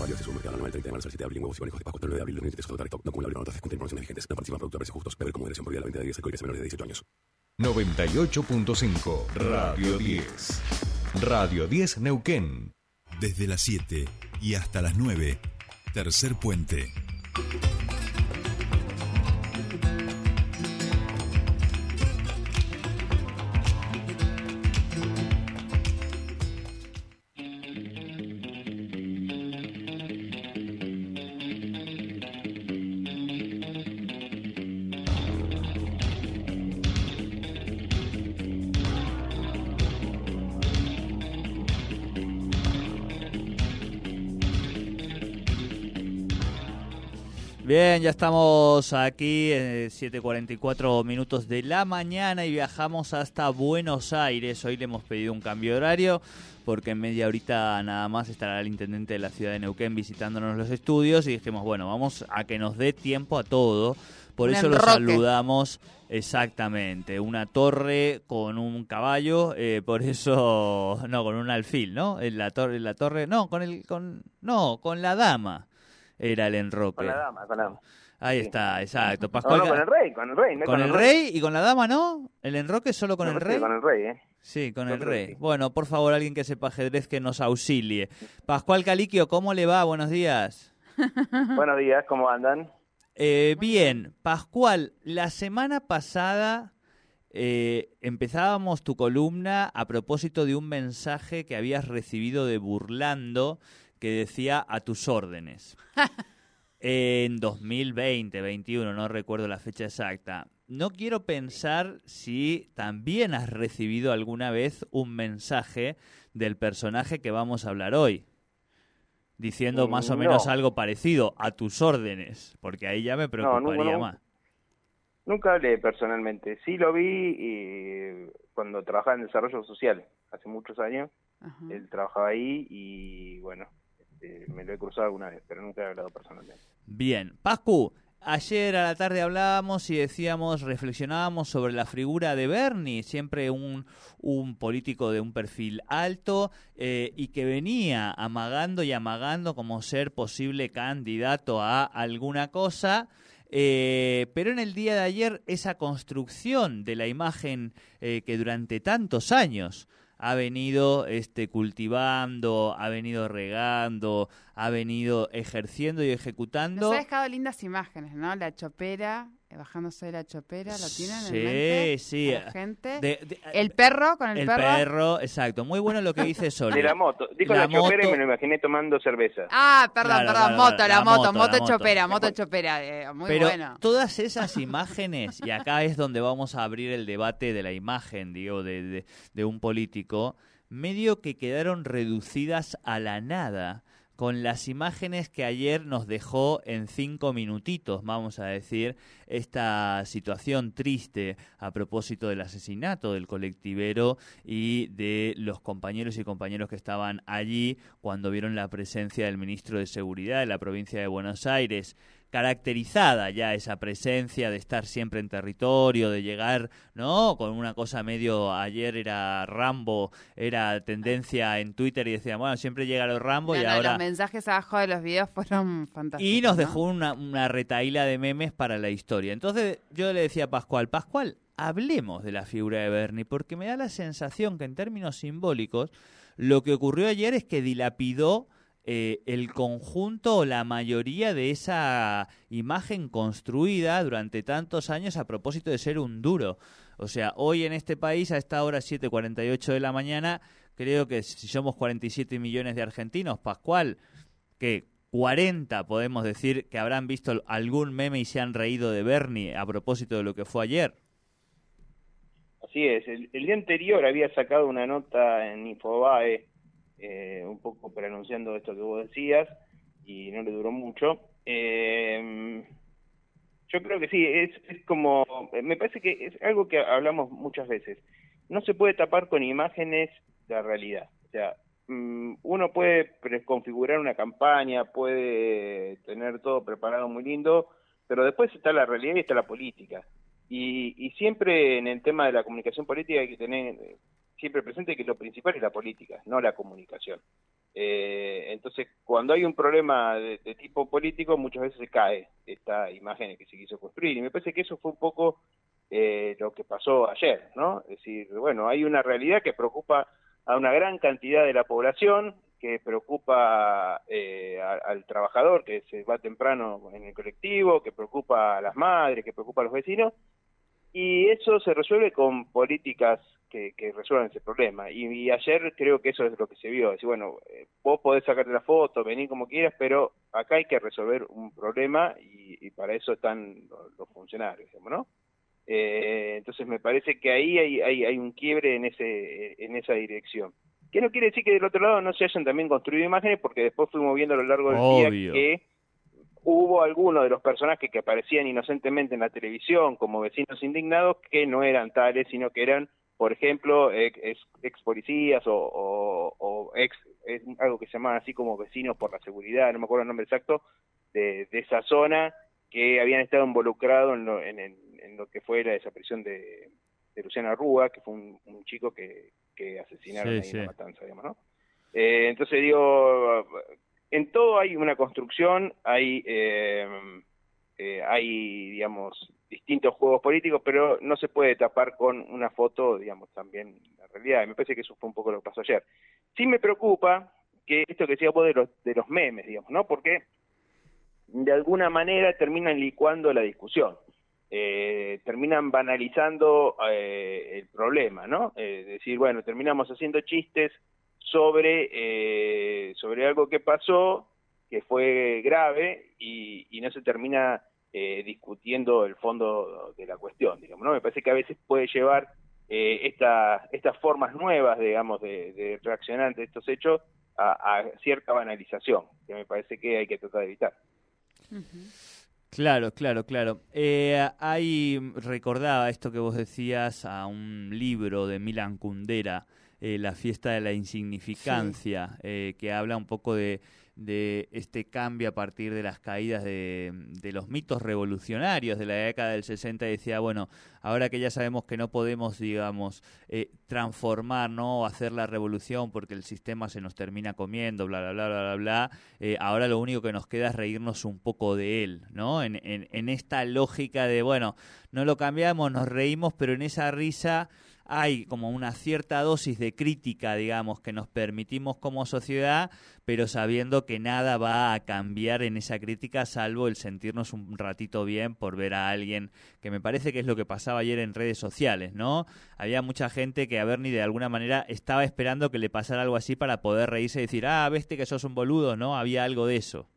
Válidas de supermercado anual 30 de marzo al 7 de abril. Huevos y conejos de Pascua hasta el 9 de abril. Los nutrientes correcto. No acumulable con notas. Contiene promociones vigentes. No participan productos a precios justos. Beber con moderación por día la venta de 10 alcohólicas menores de 18 años. 98.5 Radio 10. Radio 10 Neuquén. Desde las 7 y hasta las 9. Tercer puente. Bien, ya estamos aquí, eh, 7.44 minutos de la mañana y viajamos hasta Buenos Aires. Hoy le hemos pedido un cambio de horario porque en media horita nada más estará el intendente de la ciudad de Neuquén visitándonos los estudios y dijimos, bueno, vamos a que nos dé tiempo a todo. Por eso lo saludamos exactamente. Una torre con un caballo, eh, por eso, no, con un alfil, ¿no? En la torre, la torre, no, con el, con, no, con la dama era el enroque. Con la dama, con la dama. Ahí Sí. está, exacto. Pascual no, con el rey, con el rey. no ¿Con el rey y con la dama, ¿no? ¿El enroque solo con No, el sí, rey? Con el rey, ¿eh? Sí, con el rey. Bueno, por favor, alguien que sepa ajedrez que nos auxilie. Pascual Caliquio, ¿cómo le va? Buenos días. Buenos días, ¿cómo andan? Eh, bien, Pascual, la semana pasada eh, empezábamos tu columna a propósito de un mensaje que habías recibido de Burlando que decía a tus órdenes. en 2020, 21, no recuerdo la fecha exacta. No quiero pensar si también has recibido alguna vez un mensaje del personaje que vamos a hablar hoy, diciendo más o menos no. algo parecido a tus órdenes, porque ahí ya me preocuparía no. más. Nunca hablé personalmente. Sí lo vi y cuando trabajaba en desarrollo social, hace muchos años. Ajá. Él trabajaba ahí y bueno, este, me lo he cruzado alguna vez, pero nunca he hablado personalmente. Bien, Pascu, ayer a la tarde hablábamos y decíamos, reflexionábamos sobre la figura de Bernie, siempre un, un político de un perfil alto eh, y que venía amagando y amagando como ser posible candidato a alguna cosa. eh, pero en el día de ayer esa construcción de la imagen eh, que durante tantos años ha venido este, cultivando, ha venido regando, ha venido ejerciendo y ejecutando. Nos ha dejado lindas imágenes, ¿no? La chopera, bajándose de la chopera, ¿lo tienen Sí, en mente? sí. La gente. De- de- el perro con el, el perro. perro, exacto. Muy bueno lo que dice Sole. De la moto. Dijo La la, chopera y moto- me lo imaginé tomando cerveza. Ah, perdón, Claro, perdón, claro, moto, la, la moto, moto, moto, la moto. chopera, moto chopera, eh, muy Pero bueno. todas esas imágenes, y acá es donde vamos a abrir el debate de la imagen, digo, de, de- de un político, medio que quedaron reducidas a la nada con las imágenes que ayer nos dejó en cinco minutitos, vamos a decir, esta situación triste a propósito del asesinato del colectivero y de los compañeros y compañeros que estaban allí cuando vieron la presencia del ministro de Seguridad de la provincia de Buenos Aires caracterizada ya esa presencia de estar siempre en territorio, de llegar, ¿no? Con una cosa medio, ayer era Rambo, era tendencia en Twitter y decía, bueno, siempre llega los Rambo No, y no, ahora... Los mensajes abajo de los videos fueron fantásticos. Y nos ¿no? dejó una, una retaíla de memes para la historia. Entonces yo le decía a Pascual, Pascual, hablemos de la figura de Bernie, porque me da la sensación que en términos simbólicos lo que ocurrió ayer es que dilapidó eh, el conjunto o la mayoría de esa imagen construida durante tantos años a propósito de ser un duro. O sea, hoy en este país, a esta hora 7.48 de la mañana, creo que si somos 47 millones de argentinos, Pascual, que 40 podemos decir que habrán visto algún meme y se han reído de Bernie a propósito de lo que fue ayer. Así es, el, el día anterior había sacado una nota en Infobae, eh, un poco pronunciando esto que vos decías, y no le duró mucho. Eh, yo creo que sí, es, es como, me parece que es algo que hablamos muchas veces. No se puede tapar con imágenes la realidad. O sea, mm, uno puede preconfigurar una campaña, puede tener todo preparado muy lindo, pero después está la realidad y está la política. Y, y siempre en el tema de la comunicación política hay que tener siempre presente que lo principal es la política, no la comunicación. Eh, entonces, cuando hay un problema de, tipo político, muchas veces se cae esta imagen que se quiso construir. Y me parece que eso fue un poco eh, lo que pasó ayer, ¿no? Es decir, bueno, hay una realidad que preocupa a una gran cantidad de la población, que preocupa eh, al trabajador que se va temprano en el colectivo, que preocupa a las madres, que preocupa a los vecinos, y eso se resuelve con políticas que, que resuelvan ese problema. Y, ayer creo que eso es lo que se vio, decir, bueno, eh, vos podés sacarte la foto, venir como quieras, pero acá hay que resolver un problema y, y para eso están los, los funcionarios, digamos, ¿no? Eh, entonces me parece que ahí hay, hay, hay, un quiebre en, ese, en esa dirección. Que no quiere decir que del otro lado no se hayan también construido imágenes, porque después fuimos viendo a lo largo del Obvio. día que hubo algunos de los personajes que aparecían inocentemente en la televisión como vecinos indignados que no eran tales, sino que eran, por ejemplo, ex, policías o, o, o ex, es algo que se llama así como vecinos por la seguridad, no me acuerdo el nombre exacto, de, de esa zona que habían estado involucrados en, lo, en, en, en, lo que fue la desaparición de, de Luciana Rúa, que fue un, un chico que, que asesinaron Sí, ahí sí. en la matanza, digamos, ¿no? Eh, entonces digo, en todo hay una construcción, hay, eh, eh, hay, digamos, distintos juegos políticos, pero no se puede tapar con una foto, digamos, también la realidad. Me parece que eso fue un poco lo que pasó ayer. Sí me preocupa que esto que decía vos de los, de los memes, digamos, ¿no? Porque de alguna manera terminan licuando la discusión. Eh, terminan banalizando eh, el problema, ¿no? Eh, es decir, bueno, terminamos haciendo chistes sobre, eh, sobre algo que pasó, que fue grave, y, no se termina eh, discutiendo el fondo de la cuestión, digamos, ¿no? Me parece que a veces puede llevar eh, esta, estas formas nuevas, digamos, de, reaccionar ante estos hechos a, cierta banalización, que me parece que hay que tratar de evitar. Claro, claro, claro. Eh, hay, recordaba esto que vos decías a un libro de Milan Kundera, eh, La fiesta de la insignificancia, sí. eh, que habla un poco de, de, este cambio a partir de las caídas de, de, los mitos revolucionarios de la década del 60. Y decía, bueno, ahora que ya sabemos que no podemos, digamos, eh, transformar, ¿no? O hacer la revolución porque el sistema se nos termina comiendo, bla, bla, bla, bla, bla, bla. Eh, ahora lo único que nos queda es reírnos un poco de él, ¿no? En, en, en esta lógica de, bueno, no lo cambiamos, nos reímos, pero en esa risa hay como una cierta dosis de crítica, digamos, que nos permitimos como sociedad, pero sabiendo que nada va a cambiar en esa crítica salvo el sentirnos un ratito bien por ver a alguien, que me parece que es lo que pasaba ayer en redes sociales, ¿no? Había mucha gente que a Bernie de alguna manera estaba esperando que le pasara algo así para poder reírse y decir, ah, veste que sos un boludo, ¿no? Había algo de eso.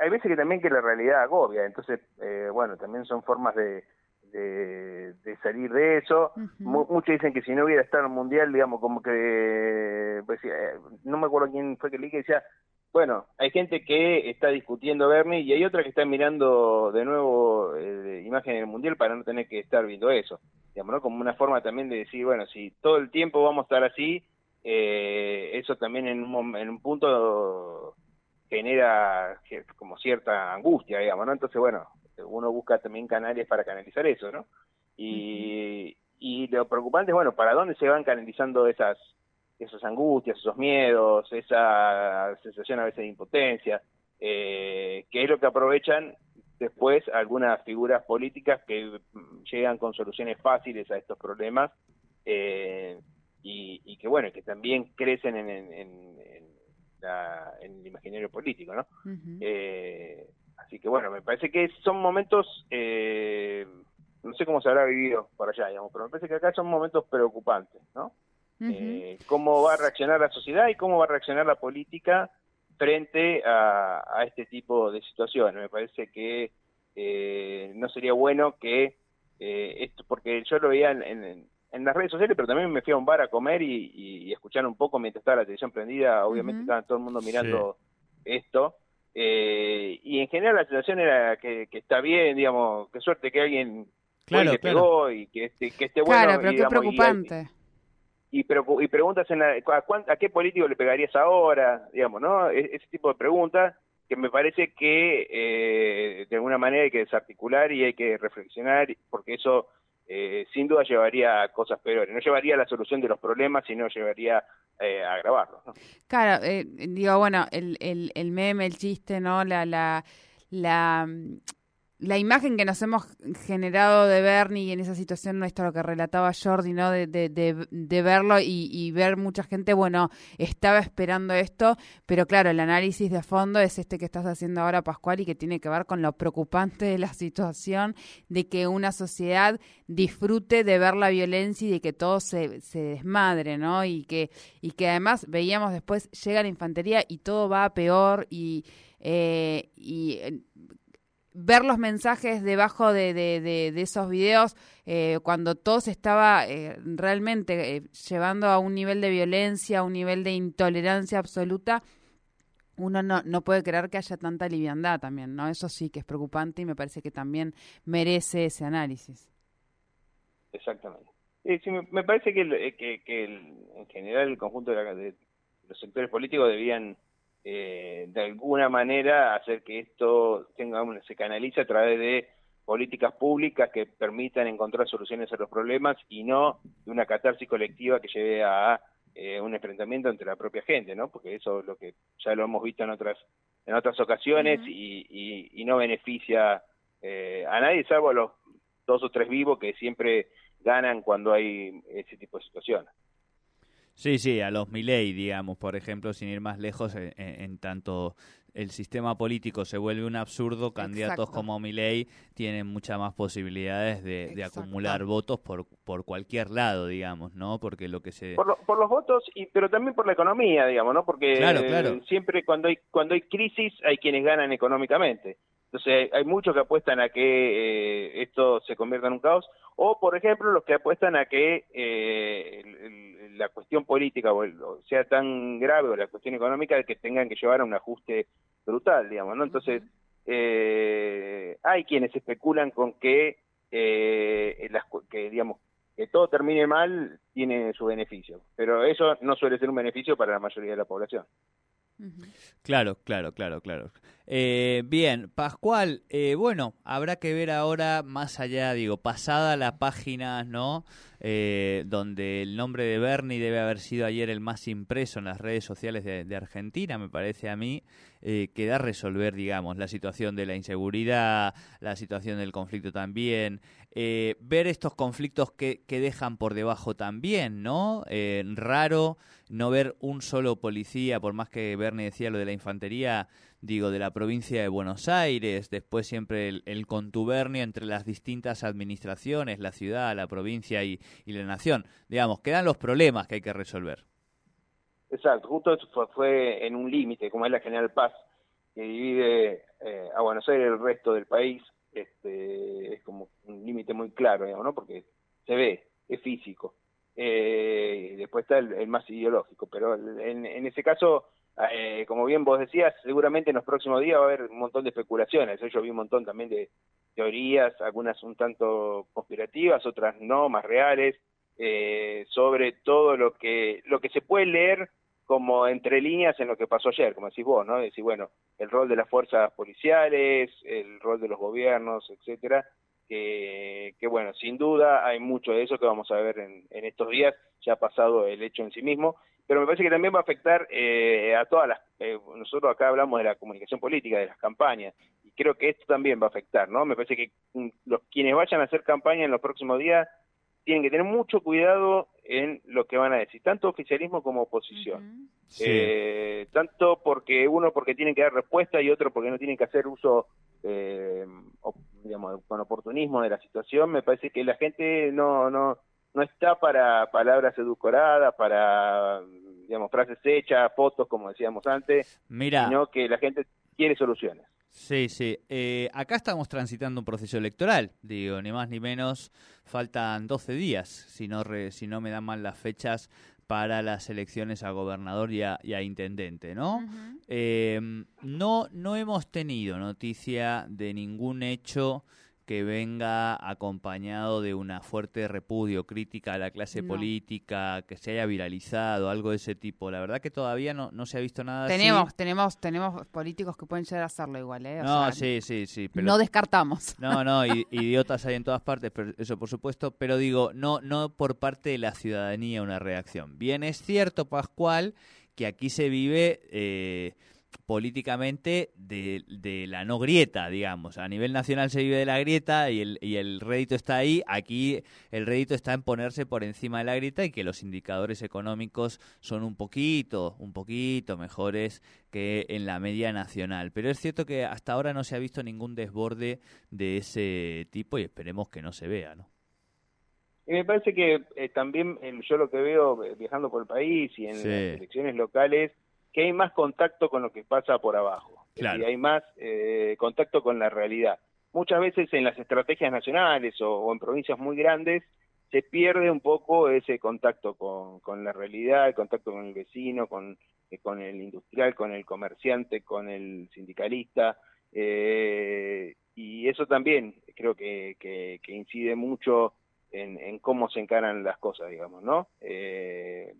Hay veces que también que la realidad agobia, entonces, eh, bueno, también son formas de de, de, salir de eso. Uh -huh. Muchos dicen que si no hubiera estado en el mundial, digamos, como que, pues, eh, no me acuerdo quién fue que leí que decía, bueno, hay gente que está discutiendo Bernie y hay otra que está mirando de nuevo eh, imagen del mundial para no tener que estar viendo eso. Digamos, ¿no? Como una forma también de decir, bueno, si todo el tiempo vamos a estar así, eh, eso también en un, en un punto genera como cierta angustia, digamos, ¿no? Entonces, bueno, uno busca también canales para canalizar eso, ¿no? Y, y lo preocupante es, bueno, ¿para dónde se van canalizando esas esas angustias, esos miedos, esa sensación a veces de impotencia, eh, que es lo que aprovechan después algunas figuras políticas que llegan con soluciones fáciles a estos problemas eh, y, y, que, bueno, que también crecen en, en, en, la, en el imaginario político, ¿no? Uh -huh. eh, Así que bueno, me parece que son momentos, eh, no sé cómo se habrá vivido por allá, digamos, pero me parece que acá son momentos preocupantes, ¿no? Uh -huh. eh, cómo va a reaccionar la sociedad y cómo va a reaccionar la política frente a, a este tipo de situaciones. Me parece que eh, no sería bueno que eh, esto, porque yo lo veía en, en, en, las redes sociales, pero también me fui a un bar a comer y, y, y escuchar un poco mientras estaba la televisión prendida, obviamente uh -huh. estaba todo el mundo mirando sí. esto. Eh, y en general la sensación era que, que, está bien, digamos, qué suerte que alguien claro, le claro. pegó y que, esté, que esté bueno. Claro, pero digamos, qué preocupante. Y, y, y, y preguntas en la, a, a, qué político le pegarías ahora, digamos, ¿no? E, ese tipo de preguntas que me parece que eh, de alguna manera hay que desarticular y hay que reflexionar, porque eso eh, sin duda llevaría a cosas peores. No llevaría a la solución de los problemas, sino llevaría eh, a agravarlos. ¿no? Claro, eh, digo, bueno, el, el, meme, el chiste, ¿no? La, la, la imagen que nos hemos generado de Bernie en esa situación nuestra, lo que relataba Jordi, ¿no? De, de, de, de verlo y, y, ver mucha gente, bueno, estaba esperando esto, pero claro, el análisis de fondo es este que estás haciendo ahora, Pascual, y que tiene que ver con lo preocupante de la situación, de que una sociedad disfrute de ver la violencia y de que todo se, se desmadre, ¿no? Y que, y que además veíamos después, llega la infantería y todo va a peor y... Eh, y ver los mensajes debajo de, de, de, esos videos eh, cuando todo se estaba eh, realmente eh, llevando a un nivel de violencia, a un nivel de intolerancia absoluta, uno no, no puede creer que haya tanta liviandad también, ¿no? Eso sí que es preocupante y me parece que también merece ese análisis. Exactamente. Sí, sí me, parece que, el, que, que el, en general el conjunto de, la, de los sectores políticos debían eh, de alguna manera hacer que esto tenga se canalice a través de políticas públicas que permitan encontrar soluciones a los problemas y no de una catarsis colectiva que lleve a eh, un enfrentamiento entre la propia gente, ¿no? Porque eso es lo que ya lo hemos visto en otras en otras ocasiones uh -huh. y, y, y, no beneficia eh, a nadie salvo a los dos o tres vivos que siempre ganan cuando hay ese tipo de situaciones. Sí, sí, a los Milei, digamos, por ejemplo, sin ir más lejos, en, en, tanto el sistema político se vuelve un absurdo, candidatos Exacto. como Milei tienen muchas más posibilidades de, de acumular votos por, por cualquier lado, digamos, ¿no? Porque lo que se... Por, lo, por los votos, y pero también por la economía, digamos, ¿no? Porque claro, claro. Eh, siempre cuando hay, cuando hay crisis hay quienes ganan económicamente. Entonces hay muchos que apuestan a que eh, esto se convierta en un caos, o por ejemplo los que apuestan a que eh, el, el, la cuestión política o, el, o, sea tan grave o la cuestión económica que tengan que llevar a un ajuste brutal, digamos, ¿no? Entonces eh, hay quienes especulan con que, eh, las, que digamos que todo termine mal tiene su beneficio, pero eso no suele ser un beneficio para la mayoría de la población. Claro, claro, claro, claro. Eh, bien, Pascual, eh, bueno, habrá que ver ahora más allá, digo, pasada la página, ¿no? Eh, donde el nombre de Bernie debe haber sido ayer el más impreso en las redes sociales de, de Argentina, me parece a mí, eh, resolver, digamos, la situación de la inseguridad, la situación del conflicto también, eh, ver estos conflictos que, que, dejan por debajo también, ¿no? Eh, raro no ver un solo policía, por más que Bernie decía lo de la infantería, digo, de la provincia de Buenos Aires, después siempre el, el contubernio entre las distintas administraciones, la ciudad, la provincia y, y la nación. Digamos, quedan los problemas que hay que resolver. Exacto, justo fue, fue en un límite, como es la General Paz, que divide eh, a Buenos Aires del resto del país, este, es como un límite muy claro, digamos, ¿no? Porque se ve, es físico. Eh, después está el, el, más ideológico, pero en, en ese caso, eh, como bien vos decías, seguramente en los próximos días va a haber un montón de especulaciones. Yo vi un montón también de teorías, algunas un tanto conspirativas, otras no, más reales, eh, sobre todo lo que lo que se puede leer como entre líneas en lo que pasó ayer, como decís vos, ¿no? Decir, bueno, el rol de las fuerzas policiales, el rol de los gobiernos, etcétera, que, que bueno, sin duda hay mucho de eso que vamos a ver en, en estos días, ya ha pasado el hecho en sí mismo, pero me parece que también va a afectar eh, a todas las, eh, nosotros acá hablamos de la comunicación política, de las campañas, y creo que esto también va a afectar, ¿no? Me parece que mm, los quienes vayan a hacer campaña en los próximos días tienen que tener mucho cuidado en lo que van a decir, tanto oficialismo como oposición. Uh -huh. sí. eh, tanto porque uno porque tienen que dar respuesta y otro porque no tienen que hacer uso, eh, digamos, con oportunismo de la situación. Me parece que la gente no, no, no está para palabras edulcoradas, para, digamos, frases hechas, fotos, como decíamos antes, Mira. sino que la gente quiere soluciones. Sí, sí. Eh, acá estamos transitando un proceso electoral, digo, ni más ni menos. Faltan 12 días, si no, re, si no me dan mal las fechas, para las elecciones a gobernador y a, y a intendente, ¿no? Uh -huh. eh, no? No hemos tenido noticia de ningún hecho que venga acompañado de una fuerte repudio, crítica a la clase No. política, que se haya viralizado, algo de ese tipo. La verdad que todavía no, no se ha visto nada Tenemos, así. tenemos, tenemos políticos que pueden llegar a hacerlo igual, ¿eh? O No, sea, sí, sí, sí. Pero... No descartamos. No, no, idiotas hay en todas partes, pero eso por supuesto, pero digo, no, no por parte de la ciudadanía una reacción. Bien es cierto, Pascual, que aquí se vive eh, políticamente de, de la no grieta, digamos. A nivel nacional se vive de la grieta y el, y el rédito está ahí. Aquí el rédito está en ponerse por encima de la grieta y que los indicadores económicos son un poquito, un poquito mejores que en la media nacional. Pero es cierto que hasta ahora no se ha visto ningún desborde de ese tipo y esperemos que no se vea, ¿no? Y me parece que eh, también eh, yo lo que veo eh, viajando por el país y en Sí. las elecciones locales, que hay más contacto con lo que pasa por abajo. Claro. decir, hay más eh, contacto con la realidad. Muchas veces en las estrategias nacionales o, o en provincias muy grandes se pierde un poco ese contacto con, con la realidad, el contacto con el vecino, con, eh, con el industrial, con el comerciante, con el sindicalista. eh, y eso también creo que, que- que incide mucho en, en cómo se encaran las cosas, digamos, ¿no? Eh,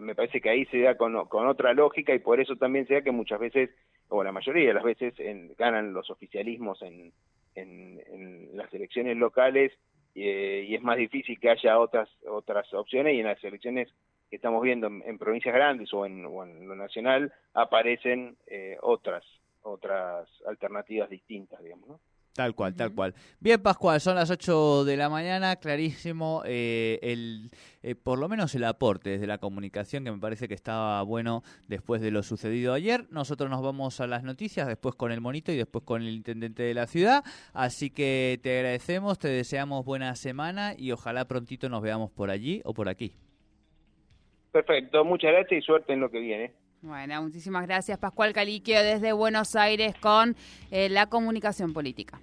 me parece que ahí se da con, con otra lógica y por eso también se da que muchas veces, o la mayoría de las veces, en- ganan los oficialismos en, en, en las elecciones locales eh, y es más difícil que haya otras otras opciones y en las elecciones que estamos viendo en, en provincias grandes o en, o en lo nacional aparecen eh, otras otras alternativas distintas, digamos, ¿no? Tal cual, tal cual. Bien, Pascual, son las 8 de la mañana, clarísimo, eh, el, eh, por lo menos el aporte desde la comunicación, que me parece que estaba bueno después de lo sucedido ayer. Nosotros nos vamos a las noticias, después con el monito y después con el intendente de la ciudad. Así que te agradecemos, te deseamos buena semana y ojalá prontito nos veamos por allí o por aquí. Perfecto, muchas gracias y suerte en lo que viene. Bueno, muchísimas gracias, Pascual Caliquio, desde Buenos Aires con eh, la comunicación política.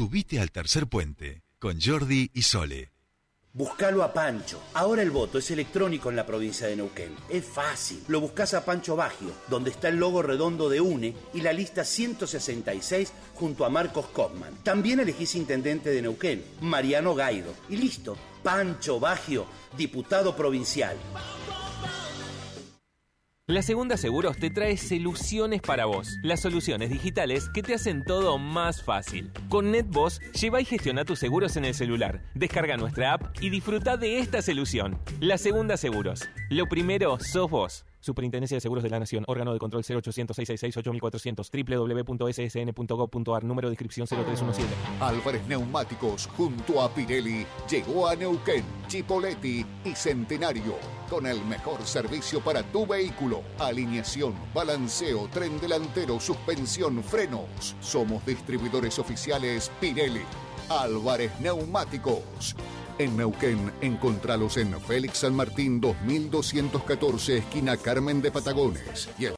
Subite al tercer puente con Jordi y Sole. Buscalo a Pancho. Ahora el voto es electrónico en la provincia de Neuquén. Es fácil. Lo buscas a Pancho Bagio, donde está el logo redondo de UNE y la lista 166 junto a Marcos Kopman. También elegís intendente de Neuquén, Mariano Gaido. Y listo. Pancho Bagio, diputado provincial. La Segunda Seguros te trae soluciones para vos. Las soluciones digitales que te hacen todo más fácil. Con NetBoss, lleva y gestiona tus seguros en el celular. Descarga nuestra app y disfruta de esta solución. La Segunda Seguros. Lo primero sos vos. Superintendencia de Seguros de la Nación, órgano de control 0800 666 8400 www.ssn.gov.ar, número de inscripción 0317. Álvarez Neumáticos junto a Pirelli llegó a Neuquén, Chipoletti y Centenario con el mejor servicio para tu vehículo. Alineación, balanceo, tren delantero, suspensión, frenos. Somos distribuidores oficiales Pirelli. Álvarez Neumáticos. En Neuquén, encontralos en Félix San Martín 2214, esquina Carmen de Patagones. Y el